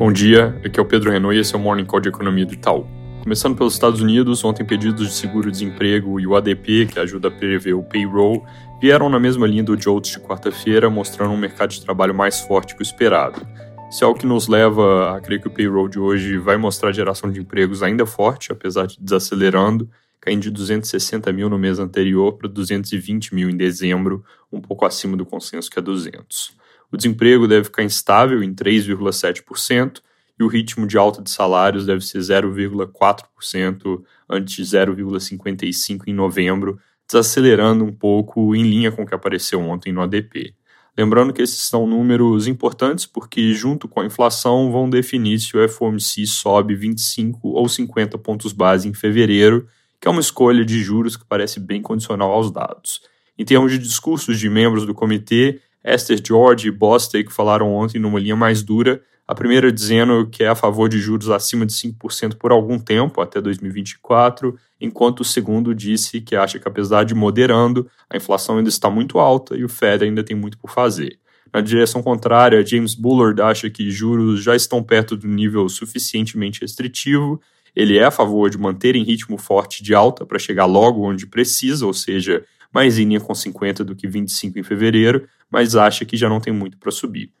Bom dia, aqui é o Pedro Renault e esse é o Morning Call de Economia do Itaú. Começando pelos Estados Unidos, ontem pedidos de seguro-desemprego e o ADP, que ajuda a prever o payroll, vieram na mesma linha do JOLTS de quarta-feira, mostrando um mercado de trabalho mais forte que o esperado. Isso é o que nos leva a crer que o payroll de hoje vai mostrar geração de empregos ainda forte, apesar de desacelerando, caindo de 260 mil no mês anterior para 220 mil em dezembro, um pouco acima do consenso que é 200. O desemprego deve ficar instável em 3,7% e o ritmo de alta de salários deve ser 0,4% antes de 0,55% em novembro, desacelerando um pouco em linha com o que apareceu ontem no ADP. Lembrando que esses são números importantes porque, junto com a inflação, vão definir se o FOMC sobe 25 ou 50 pontos base em fevereiro, que é uma escolha de juros que parece bem condicional aos dados. Em termos de discursos de membros do comitê, Esther George e Bostic falaram ontem numa linha mais dura, a primeira dizendo que é a favor de juros acima de 5% por algum tempo, até 2024, enquanto o segundo disse que acha que, apesar de moderando, a inflação ainda está muito alta e o Fed ainda tem muito por fazer. Na direção contrária, James Bullard acha que juros já estão perto do nível suficientemente restritivo. Ele é a favor de manter em ritmo forte de alta para chegar logo onde precisa, ou seja, mais em linha com 50 do que 25 em fevereiro, mas acha que já não tem muito para subir.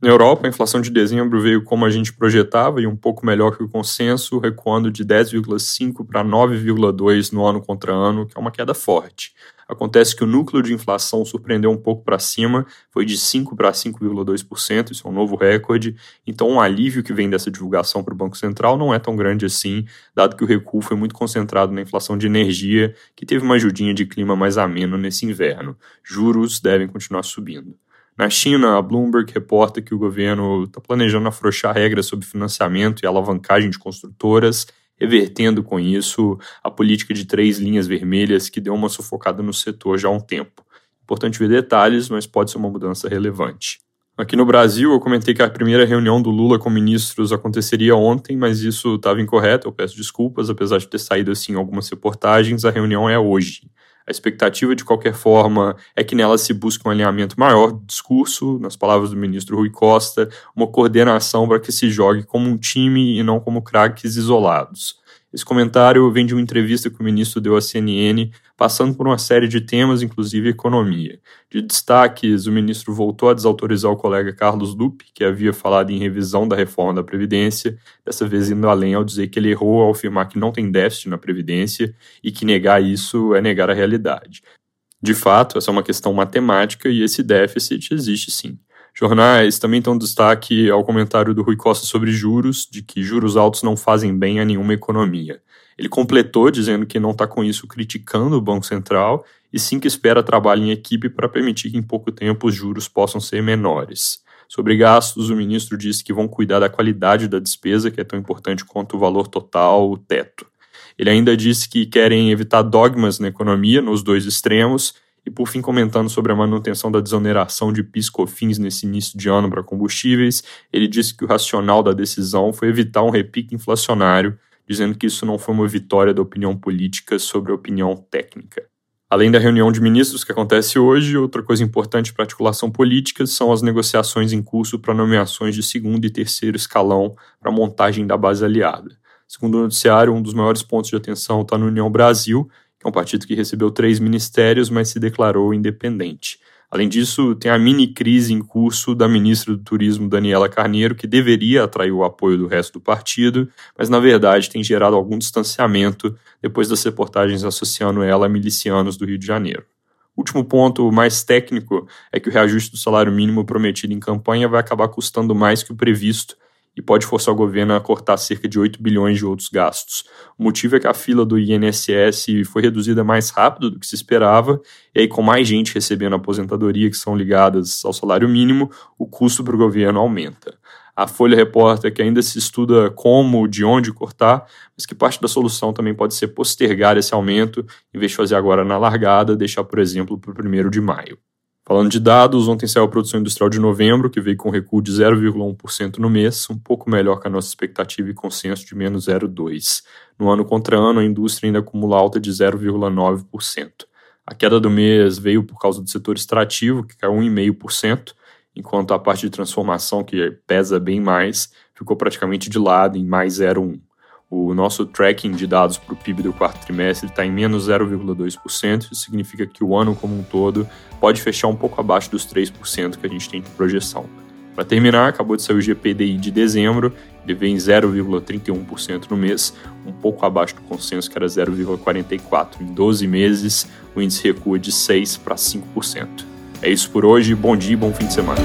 Na Europa, a inflação de dezembro veio como a gente projetava e um pouco melhor que o consenso, recuando de 10,5 para 9,2 no ano contra ano, que é uma queda forte. Acontece que o núcleo de inflação surpreendeu um pouco para cima, foi de 5 para 5,2%, isso é um novo recorde. Então, o um alívio que vem dessa divulgação para o Banco Central não é tão grande assim, dado que o recuo foi muito concentrado na inflação de energia, que teve uma ajudinha de clima mais ameno nesse inverno. Juros devem continuar subindo. Na China, a Bloomberg reporta que o governo está planejando afrouxar regras sobre financiamento e alavancagem de construtoras, revertendo com isso a política de três linhas vermelhas que deu uma sufocada no setor já há um tempo. Importante ver detalhes, mas pode ser uma mudança relevante. Aqui no Brasil, eu comentei que a primeira reunião do Lula com ministros aconteceria ontem, mas isso estava incorreto, eu peço desculpas, apesar de ter saído assim algumas reportagens, a reunião é hoje. A expectativa, de qualquer forma, é que nela se busque um alinhamento maior do discurso, nas palavras do ministro Rui Costa, uma coordenação para que se jogue como um time e não como craques isolados. Esse comentário vem de uma entrevista que o ministro deu à CNN, passando por uma série de temas, inclusive economia. De destaques, o ministro voltou a desautorizar o colega Carlos Lupe, que havia falado em revisão da reforma da Previdência, dessa vez indo além ao dizer que ele errou ao afirmar que não tem déficit na Previdência e que negar isso é negar a realidade. De fato, essa é uma questão matemática e esse déficit existe sim. Jornais também dão destaque ao comentário do Rui Costa sobre juros, de que juros altos não fazem bem a nenhuma economia. Ele completou dizendo que não está com isso criticando o Banco Central e sim que espera trabalho em equipe para permitir que em pouco tempo os juros possam ser menores. Sobre gastos, o ministro disse que vão cuidar da qualidade da despesa, que é tão importante quanto o valor total, o teto. Ele ainda disse que querem evitar dogmas na economia, nos dois extremos, e por fim, comentando sobre a manutenção da desoneração de PIS/COFINS nesse início de ano para combustíveis, ele disse que o racional da decisão foi evitar um repique inflacionário, dizendo que isso não foi uma vitória da opinião política sobre a opinião técnica. Além da reunião de ministros que acontece hoje, outra coisa importante para a articulação política são as negociações em curso para nomeações de segundo e terceiro escalão para montagem da base aliada. Segundo o noticiário, um dos maiores pontos de atenção está no União Brasil, é um partido que recebeu três ministérios, mas se declarou independente. Além disso, tem a mini crise em curso da ministra do Turismo, Daniela Carneiro, que deveria atrair o apoio do resto do partido, mas na verdade tem gerado algum distanciamento depois das reportagens associando ela a milicianos do Rio de Janeiro. Último ponto mais técnico é que o reajuste do salário mínimo prometido em campanha vai acabar custando mais que o previsto e pode forçar o governo a cortar cerca de 8 bilhões de outros gastos. O motivo é que a fila do INSS foi reduzida mais rápido do que se esperava, e aí, com mais gente recebendo aposentadoria que são ligadas ao salário mínimo, o custo para o governo aumenta. A Folha reporta que ainda se estuda como, de onde cortar, mas que parte da solução também pode ser postergar esse aumento, em vez de fazer agora na largada, deixar, por exemplo, para o 1 de maio. Falando de dados, ontem saiu a produção industrial de novembro, que veio com recuo de 0,1% no mês, um pouco melhor que a nossa expectativa e consenso de menos 0,2%. No ano contra ano, a indústria ainda acumula alta de 0,9%. A queda do mês veio por causa do setor extrativo, que caiu 1,5%, enquanto a parte de transformação, que pesa bem mais, ficou praticamente de lado em mais 0,1. O nosso tracking de dados para o PIB do quarto trimestre está em menos 0,2%, isso significa que o ano como um todo pode fechar um pouco abaixo dos 3% que a gente tem de projeção. Para terminar, acabou de sair o GPDI de dezembro, ele vem em 0,31% no mês, um pouco abaixo do consenso que era 0,44%. Em 12 meses, o índice recua de 6% para 5%. É isso por hoje, bom dia e bom fim de semana.